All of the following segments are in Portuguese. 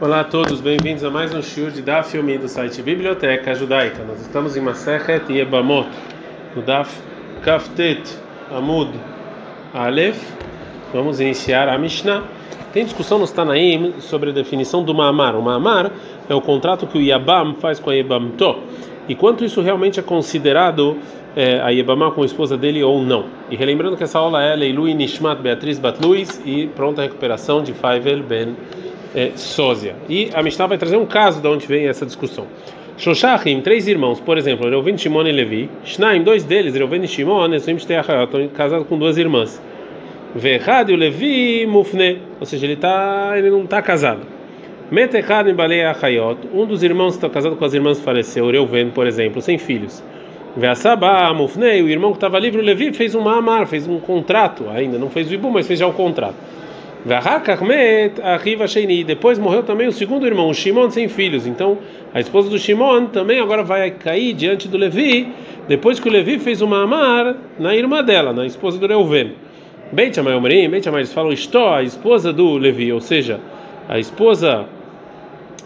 Olá a todos, bem-vindos a mais um shiur de Daf Yomi do site Biblioteca Judaica. Nós estamos em Masechet Yebamot, no Daf Kaftet Amud Aleph. Vamos iniciar a Mishnah. Tem discussão no Tanaim sobre a definição do Ma'amar. O Ma'amar é o contrato que o Yabam faz com a Yebamto. E quanto isso realmente é considerado é, a Yebamá com a esposa dele ou não. E relembrando que essa aula é Leilui Nishmat Beatriz Batluis e pronta recuperação de Faivel Ben é, sósia. E a Mishnah vai trazer um caso de onde vem essa discussão. Shoshachim, três irmãos, por exemplo, Reuven, Shimon e Levi. Shnaim, dois deles, Reuven e Shimon, estão casados com duas irmãs. Verhad e Levi Mufne, ou seja, ele, tá, ele não está casado. Metechad e Balei Achayot, um dos irmãos que está casado com as irmãs faleceu, Reuven, por exemplo, sem filhos. Veasabá Mufne, o irmão que estava livre, o Levi, fez um Ma'amar, fez um contrato, ainda não fez o Ibu, mas fez já o contrato. Depois morreu também o segundo irmão, o Shimon, sem filhos. Então, a esposa do Shimon também agora vai cair diante do Levi, depois que o Levi fez uma amar na irmã dela, na esposa do Reuven. Beit Shammai Omrim, eles falam Istó, a esposa do Levi, ou seja, a esposa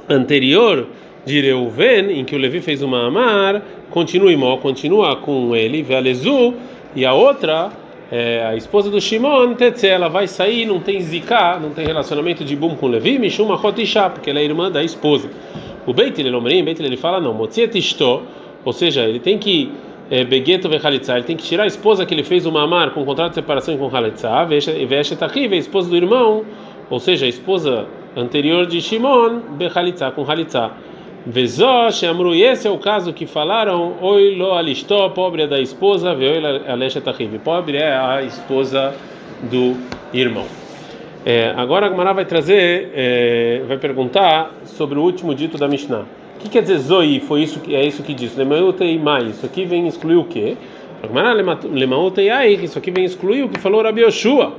anterior de Reuven, em que o Levi fez uma amar, continua imó, continua com ele, Velezu, e a outra é, a esposa do Shimon, Tetze, ela vai sair, não tem zika, não tem relacionamento de bum com Levi, Mishum Achotisha, porque ela é irmã da esposa. O Beit Lomrim, Beit ele fala não, Motziet Isto, ou seja, ele tem que é, Begeto Vechalitza, ele tem que tirar a esposa que ele fez o mamar com contrato de separação com Halitza, Veshetachri, a esposa do irmão, ou seja, a esposa anterior de Shimon, Bechalitza, com Halitza. Vezosh Amru, esse é o caso que falaram, oi lo alistó, pobre é da esposa, veoi alesha tahiv, pobre é a esposa do irmão. É, agora a Gemara vai trazer, é, vai perguntar sobre o último dito da Mishnah. O que quer dizer Zoi? Foi isso que é isso que diz. Lemautei mai. Isso aqui vem excluir o quê? Lemautei ai. Isso aqui vem excluir o que falou Rabi Yoshua.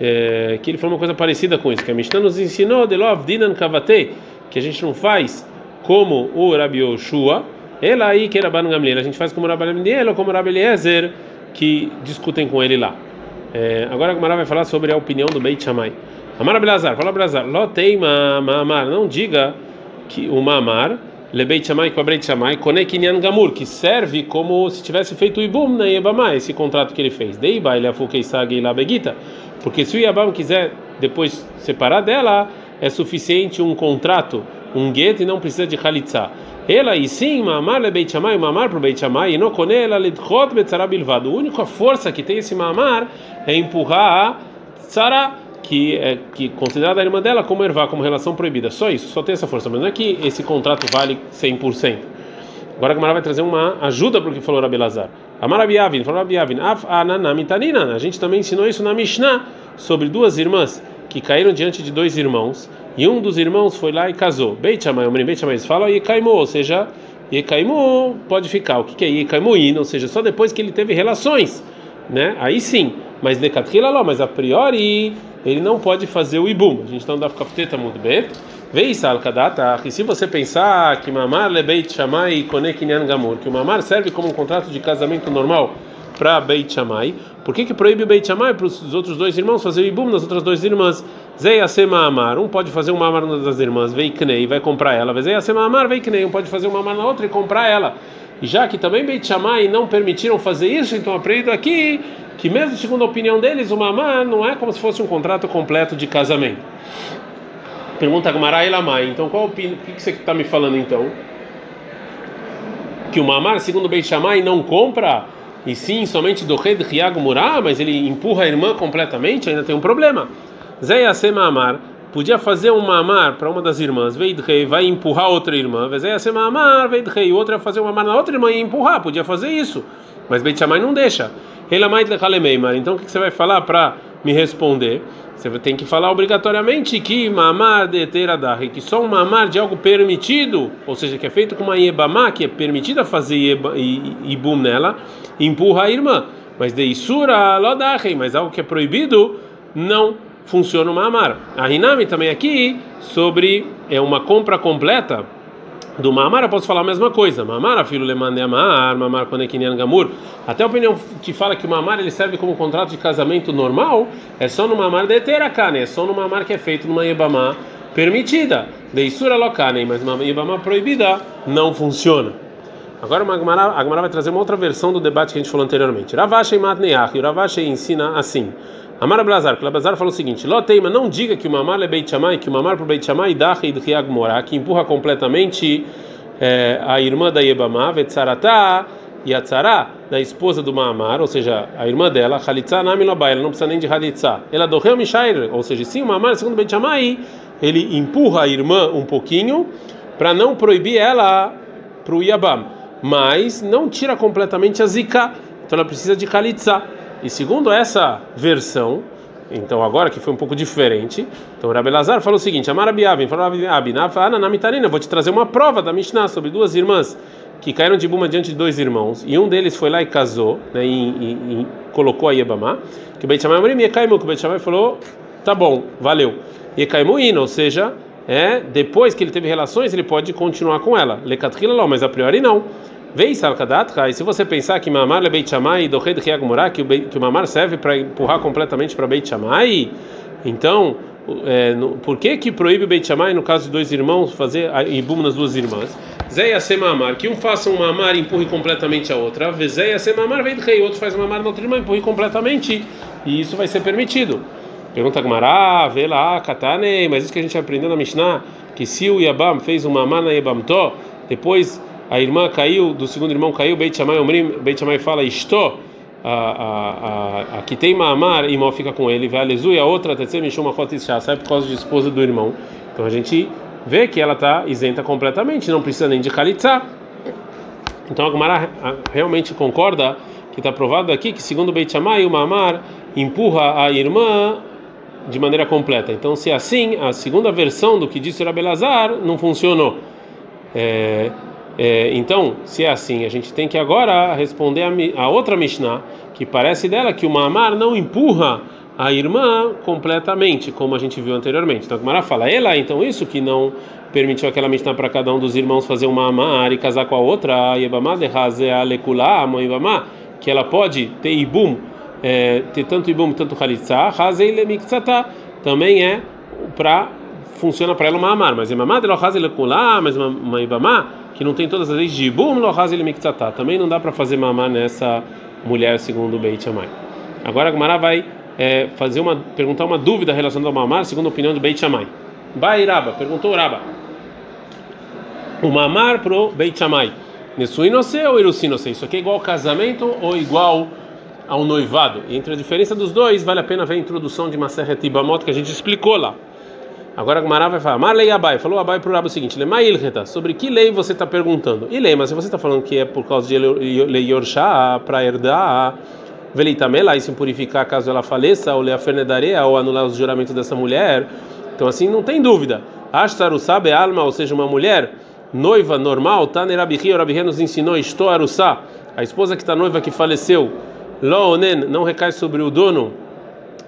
É, que ele falou uma coisa parecida com isso. Que a Mishnah nos ensinou de lo avdinan kavatei, que a gente não faz como o Rabi Yoshua, ela aí que era Gamliel, a gente faz como Rabi Gamliel ou como o Rabi Eliezer, que discutem com ele lá. É, agora a Gamara vai falar sobre a opinião do Beit Shammai. Amar Abelazar, fala Abelazar, Loteima Mamar, não diga que o Mamar, Lebeit Shammai com a Beit Shammai, Konekinyan Gamur, que serve como se tivesse feito o Ibum na Yebamá, esse contrato que ele fez. Deiba, ele afukeisag e Begita, porque se o Yabam quiser depois separar dela, é suficiente um contrato um gueto e não precisa de halitza. Ela e sim, mamar le beit chamai, mamar pro beit chamai, e não com ela lidchot betzara bilvado. A única força que tem esse mamar é empurrar a tzara, que é que considerada a irmã dela como ervá, como relação proibida. Só isso, só tem essa força, mas não é que esse contrato vale 100%. Agora a Gamara vai trazer uma ajuda para o que falou Rabi Lazar. Amar Rabi falou Rabi Avin, af ananamitanina. A gente também ensinou isso na Mishnah sobre duas irmãs que caíram diante de dois irmãos e um dos irmãos foi lá e casou. Beit Shammai, Omrim Beit Shammai, fala Yekaimu, ou seja, Yekaimu pode ficar. O que, que é Yekaimuin? Ou seja, só depois que ele teve relações, né? Aí sim. Mas Lekatrila lá, mas a priori ele não pode fazer o ibum. A gente não dá ficar muito bem. Veis al-kadata, e se você pensar que mamar lebeit shamai konekinyan gamur, que o mamar serve como um contrato de casamento normal para Beit Shammai. Por que, que proíbe Beit Shammai para os outros dois irmãos fazer o ibum nas outras duas irmãs? Zei Asema Amar, um pode fazer um mamar numa das irmãs, Veiknei, vai comprar ela. Zei Asema Amar, Veiknei, um pode fazer um mamar na outra e comprar ela. E já que também Beit Shammai não permitiram fazer isso, então aprendo aqui que mesmo segundo a opinião deles, o mamar não é como se fosse um contrato completo de casamento. Pergunta Gamarai Lamai, então qual o que você está me falando então? Que o mamar, segundo Beit Shammai, não compra e sim somente do rei de Riago Murá, mas ele empurra a irmã completamente, ainda tem um problema. Zé Yasema Amar podia fazer um mamar para uma das irmãs, rei vai empurrar outra irmã, Zé Yasema Amar, rei outra fazer um mamar na outra irmã e empurrar, podia fazer isso, mas Beit Shammai não deixa. Então o que você vai falar para me responder? Você tem que falar obrigatoriamente que mamar de teradahi, que só um mamar de algo permitido, ou seja, que é feito com uma yebamá, que é permitida fazer ibum nela, empurra a irmã. Mas de isura lodahi, mas algo que é proibido, não funciona o mamar. A Hinami também aqui sobre é uma compra completa do Mamar eu posso falar a mesma coisa. Mamar, filho lemande amar, Mamar konekinian gamur. Até a opinião que fala que o Mamar ele serve como contrato de casamento normal, é só no Mamar de Terakane, é só no Mamar que é feito numa Yebamá permitida. Deissura locanem, mas uma Ibama proibida não funciona. Agora a Gemara vai trazer uma outra versão do debate que a gente falou anteriormente. Ravashi Matneach, e o Ravashi ensina assim. Amar Blazar, que Blazar falou o seguinte: Loteima, não diga que o mamar é Beit Shammai, que o mamar para Beit Shammai dá do Morá, que empurra completamente é, a irmã da Yebamá, Vetzaratá e a Tzara, da esposa do Maamar, ou seja, a irmã dela, Khalitza Namilobai, ela não precisa nem de Khalitza. Ela do Reu Mishair, ou seja, sim, o Maamar, segundo Beit Shammai, ele empurra a irmã um pouquinho para não proibir ela para o Yabam, mas não tira completamente a Zika, então ela precisa de Khalitza. E segundo essa versão, então agora que foi um pouco diferente, então Rabi Lazar falou o seguinte: Amar Abiabin, falou Abin, Ananamitarina, vou te trazer uma prova da Mishnah sobre duas irmãs que caíram de Buma diante de dois irmãos, e um deles foi lá e casou, né, e, e, e colocou a Yebamá, que o Beit Shammai Amorim, Yekaimu, que o Beit Shammai falou, tá bom, valeu. Yekaimu Ino, ou seja, é, depois que ele teve relações, ele pode continuar com ela. Lekatrila mas a priori não. Vei salkadatka, e se você pensar que mamar é Beit Shammai e dohed riagmurá, que o mamar serve para empurrar completamente para Beit Shammai, então é, no, por que que proíbe Beit Shammai no caso de dois irmãos fazer ibum nas duas irmãs? Zeia mamar, que um faça um mamar e empurre completamente a outra. Zeia mamar vem rei, outro faz um mamar na outra irmã e empurre completamente, e isso vai ser permitido. Pergunta Gmará, vê lá, katane, mas isso que a gente aprendeu na Mishnah, que se o Yabam fez um mamar na Yabamto, depois a irmã caiu, do segundo irmão caiu, Beit Shammai Omrim, Beit Shammai fala, estou a, a, a, que tem Maamar, e fica com ele, vai e a outra, Tetsem Mishuma Chotishá, sai por causa de esposa do irmão. Então a gente vê que ela está isenta completamente, não precisa nem de Khalitsa. Então a Gemara realmente concorda que está provado aqui que, segundo Beit Shammai, o Maamar empurra a irmã de maneira completa. Então, se é assim, a segunda versão do que disse o Rabelazar não funcionou. É, é, então, se é assim, a gente tem que agora responder a, a, outra Mishnah, que parece dela que o Mamar não empurra a irmã completamente, como a gente viu anteriormente. Então, a Gemara fala, ela, então isso que não permitiu aquela Mishnah para cada um dos irmãos fazer um Mamar e casar com a outra, a Yebamá de Alekula, a mãe Yebamá, que ela pode ter Ibum, é, ter tanto Ibum, tanto Khalitsa, Hazei Lemiktsata, também é para funciona para ela uma amar, mas Imamá de Lohaz Lekula, mas uma Ibamá que não tem todas as leis de Ibum, Lohaz também não dá para fazer mamá nessa mulher segundo o Beit Shammai. Agora a Gemara vai é, fazer uma perguntar uma dúvida relacionada ao mamar segundo a opinião do Beit Shammai. Bairaba, perguntou Raba. O mamar pro Beit Shammai. Nesuinose ou Irusinose? Isso aqui é igual ao casamento ou igual ao noivado? E entre a diferença dos dois, vale a pena ver a introdução de uma serra Tibamot que a gente explicou lá. Agora Gemara vai falar, Marlei Abai, falou Abai para o Rabo o seguinte, Lemailcheta, sobre que lei você está perguntando? E lei, mas se você está falando que é por causa de lei Yorshá, para herdar, Velitamela, e se purificar caso ela faleça, ou ler a fernedarea, ou anular os juramentos dessa mulher, então assim não tem dúvida. Ashtarusabe alma, ou seja, uma mulher noiva normal, Taner Abihi, o nos ensinou, Estou a esposa que está noiva que faleceu, Loonen, não recai sobre o dono,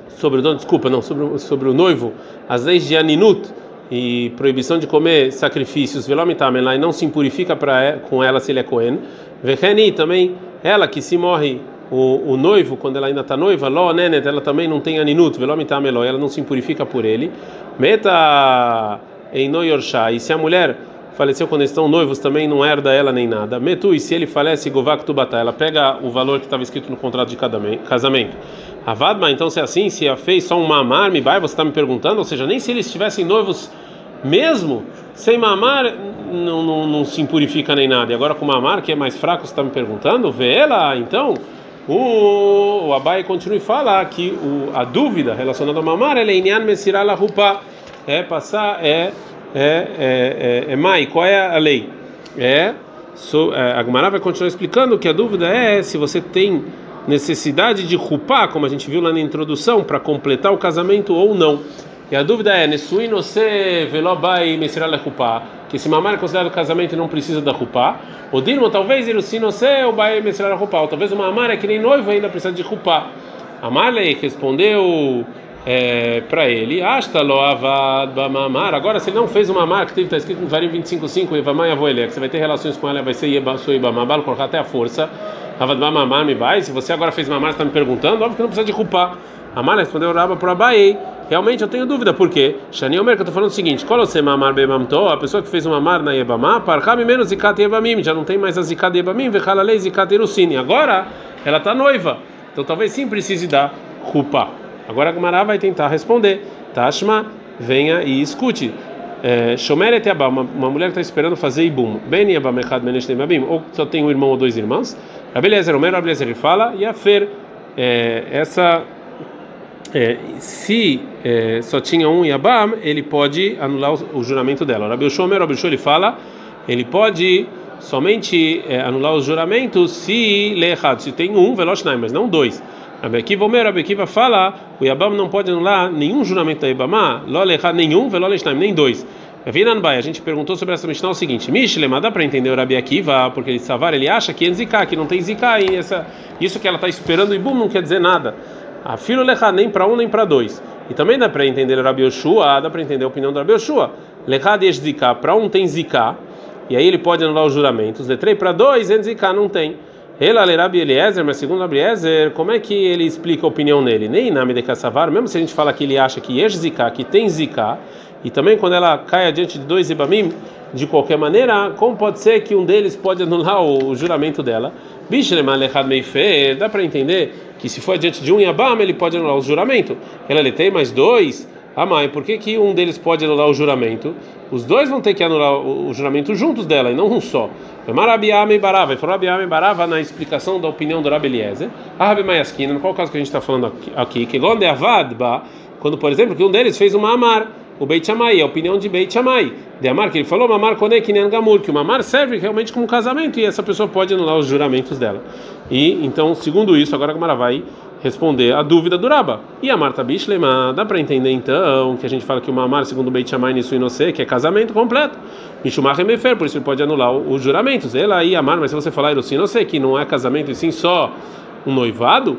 sobre o dono, desculpa, não, sobre, sobre o noivo, as leis de Aninut e proibição de comer sacrifícios, velomitamelá, e não se impurifica para com ela se ele é Cohen. Vecheni, também ela que se morre o, o noivo, quando ela ainda está noiva, Lo Nenet, ela também não tem Aninut, velomitameló, ela não se impurifica por ele. Meta em Noyorshá, e se a mulher faleceu quando estão noivos, também não herda ela nem nada. Metu, e se ele falece, Govak Tubatá, ela pega o valor que estava escrito no contrato de casamento. Avadma, então se é assim, se a fez só um mamar, me vai, você está me perguntando, ou seja, nem se eles estivessem noivos mesmo, sem mamar, não, não, não, se impurifica nem nada. E agora com mamar, que é mais fraco, você está me perguntando, vê ela, então. O, o Abai continua e fala que o, a dúvida relacionada ao mamar é Inyan Mesiral Rupa, é passar, é, é, é, é, é mai, qual é a lei? É, so, é a Gemara vai continuar explicando que a dúvida é se você tem necessidade de rupá, como a gente viu lá na introdução, para completar o casamento ou não. E a dúvida é, Nesui no se velobai mesiral rupá, que se mamar é considerado casamento e não precisa da rupá. O dirmo talvez irusi no se o bai mesiral rupá, ou talvez o mamar é que nem noivo ainda precisa de rupá. Amalei respondeu é, para ele, Asta loavad mamar. Agora, se ele não fez uma mamar, que está escrito no Varim 25.5, Evamai avoelé, que você vai ter relações com ela, vai ser Yeba, sua Ibamabal, colocar até a força. Ravadba mamar me vai. Se você agora fez mamar, está me perguntando, óbvio que não precisa de culpar. Amar respondeu Raba para Abai, Realmente eu tenho dúvida, por quê? Shani Omer, que eu estou falando o seguinte: Kolose Mamar Bemamto, a pessoa que fez uma mar na Yebamá, Parkami menos Zikat Yebamim, já não tem mais a Zikat Yebamim, Vechalalei Zikat Erusini. Agora ela está noiva, então talvez sim precise dar Rupa. Agora a Gemara vai tentar responder. Tashma, venha e escute. É, Shomeret Yabá, uma mulher que está esperando fazer Ibum. Ben Yabam Echad Menesh ou só tem um irmão ou dois irmãos. Rabelezer, Omer, Rabelezer, ele fala, e a Fer, é, essa é, se é, só tinha um Yabam, ele pode anular o, o juramento dela. Rabi Shomer, Rabi ele fala, ele pode somente é, anular os juramentos se lê errado, se tem um Veloshnai, mas não dois. Rabi Akiva Omer, Rabi Akiva fala, o Yabam não pode anular nenhum juramento da Ibama, lo errado nenhum, Veloshnai, nem dois. A gente perguntou sobre essa Mishnah o seguinte: Mishlema, dá para entender o Rabi Akiva, porque ele Savar, ele acha que é Zika, que não tem Zika, e essa, isso que ela está esperando e bum, não quer dizer nada. A filo lecha nem para um nem para dois. E também dá para entender Rabi Yoshua, dá para entender a opinião do Rabi Yoshua. Lecha de zika, para um tem zika, e aí ele pode anular os juramentos. De três para dois, em zika não tem. Lê Rabi Eliezer, mas segundo Rabi Eliezer, como é que ele explica a opinião nele? Nem nome de Kassavar, mesmo se a gente fala que ele acha que Yesh Zika, que tem Zika, e também quando ela cai adiante de dois Ibamim, de qualquer maneira, como pode ser que um deles pode anular o, juramento dela? Dá para entender que se for adiante de um Yabam, ele pode anular o juramento. Ela ele tem mais dois. Ah, mãe, por que, que um deles pode anular o juramento? Os dois vão ter que anular o, juramento juntos dela, e não um só. Marabiame Barava, e falou Rabiame Barava na explicação da opinião do Rabi Eliezer. Ah, Rabi Mayaskina, no qual caso que a gente está falando aqui? Que quando, por exemplo, que um deles fez uma Amar o Beit Shammai, a opinião de Beit Shammai. De Amar, que ele falou, Mamar Konek Gamur, que o Mamar serve realmente como casamento e essa pessoa pode anular os juramentos dela. E então, segundo isso, agora a Gamara vai responder a dúvida do Raba. E a Marta Bishlema, dá para entender então que a gente fala que o Mamar, segundo Beit Shammai, nisso e você, que é casamento completo. Mishumar Remefer, por isso ele pode anular os juramentos. Ela aí, Amar, mas se você falar Irosin, não sei que não é casamento e sim só um noivado,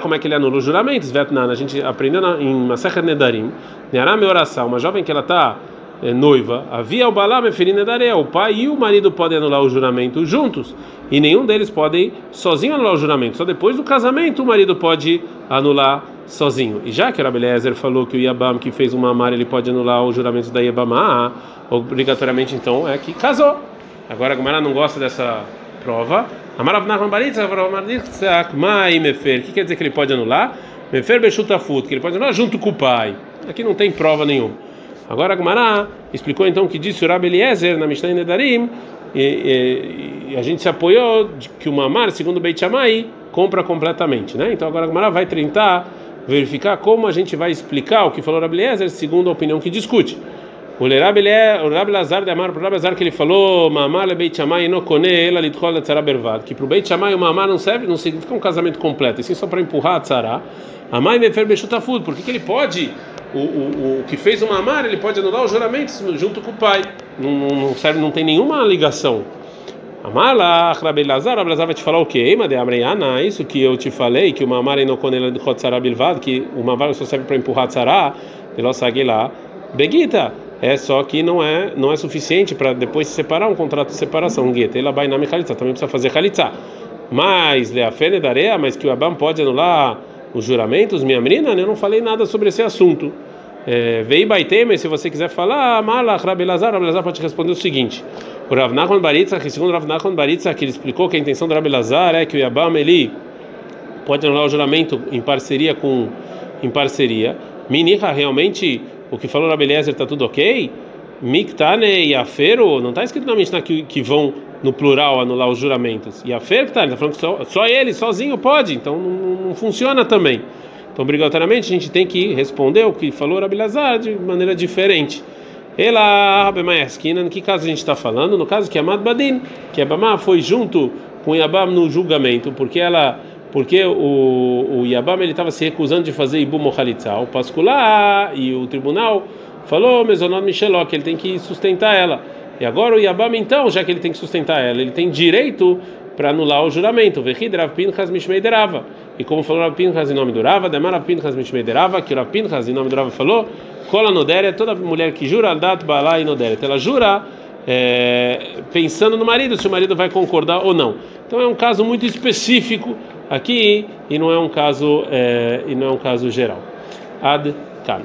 como é que ele anula os juramentos? A gente aprendeu em Masechet Nedarim, Nearame oração, uma jovem que ela está é, noiva, havia o Balá Meferin Nedaré, o pai e o marido podem anular o juramento juntos, e nenhum deles pode sozinho anular o juramento, só depois do casamento o marido pode anular sozinho. E já que o Rabelezer falou que o Yabam que fez uma amar ele pode anular o juramento da Yabamá, obrigatoriamente então é que casou. Agora a Gomara não gosta dessa prova. Amarav Nachman Baritza, Mai Mefer. O que quer dizer que ele pode anular? Mefer Bechutafut, que ele pode anular junto com o pai. Aqui não tem prova nenhuma. Agora a Gmará explicou então que disse o Rabi Eliezer na Mishnah Nedarim, e, e, e, a gente se apoiou de que o Mamar, segundo Beit Shammai, compra completamente, né? Então agora a Gmará vai tentar verificar como a gente vai explicar o que falou Rabi Eliezer segundo a opinião que discute. O Rabi Lazar de Amar, o Rabi Lazar que ele falou, Mamar le Beit Shammai no kone ela lidchol tzara bervad, que para o Beit Shammai o Mamar não serve, não significa um casamento completo, e sim só para empurrar a tzara. Amai mefer bechutafud, por que ele pode, o, o, o que fez o Mamar, ele pode anular os juramentos junto com o pai, não, não serve, não tem nenhuma ligação. Amalach, Rabi Lazar, Rabi Lazar vai te falar o quê? Ema de Amreiana, isso que eu te falei, que o Mamar no kone ela lidchol tzara bervad, que o Mamar só serve para empurrar a tzara, de lo lá, Begita é só que não é não é suficiente para depois se separar um contrato de separação. Gueta, ela vai na khalitza, também precisa fazer khalitza. Mas leafene da areia, mas que o Abam pode anular os juramentos, minha menina, eu não falei nada sobre esse assunto. É, Vei Baiteme, se você quiser falar, Malach Rabelazar, Rabelazar pode responder o seguinte: o Rav Nachman segundo Rav Nachman ele explicou que a intenção do Rabelazar é que o Yabam ele pode anular o juramento em parceria com em parceria. Minicha realmente o que falou Rabi Eliezer está tudo ok? Miktane e Afero, não está escrito na Mishnah que, que vão no plural anular os juramentos. E Afer está tá falando que só, só ele sozinho pode, então não, não, funciona também. Então, obrigatoriamente, a gente tem que responder o que falou Rabi Lazar de maneira diferente. Ela, Esquina, no que caso a gente está falando? No caso que Amad Badin, que Abamá foi junto com Yabam no julgamento, porque ela porque o, o Yabam estava se recusando de fazer Ibu Mohalitza. O Pascular e o tribunal falou Mesonot Micheló, que ele tem que sustentar ela. E agora o Yabam, então, já que ele tem que sustentar ela, ele tem direito para anular o juramento. Vehid Rav Pinchas Mishmei Derava. E como falou Rav Pinchas em nome do Rava, Demar Rav Pinchas Mishmei Derava, que Rav Pinchas em nome do Rava falou, Kola Noderet, toda mulher que jura, Aldat Balá e Noderet. Ela jura é, pensando no marido, se o marido vai concordar ou não. Então é um caso muito específico aqui e não é um caso é, e não é um caso geral. Ad Kan.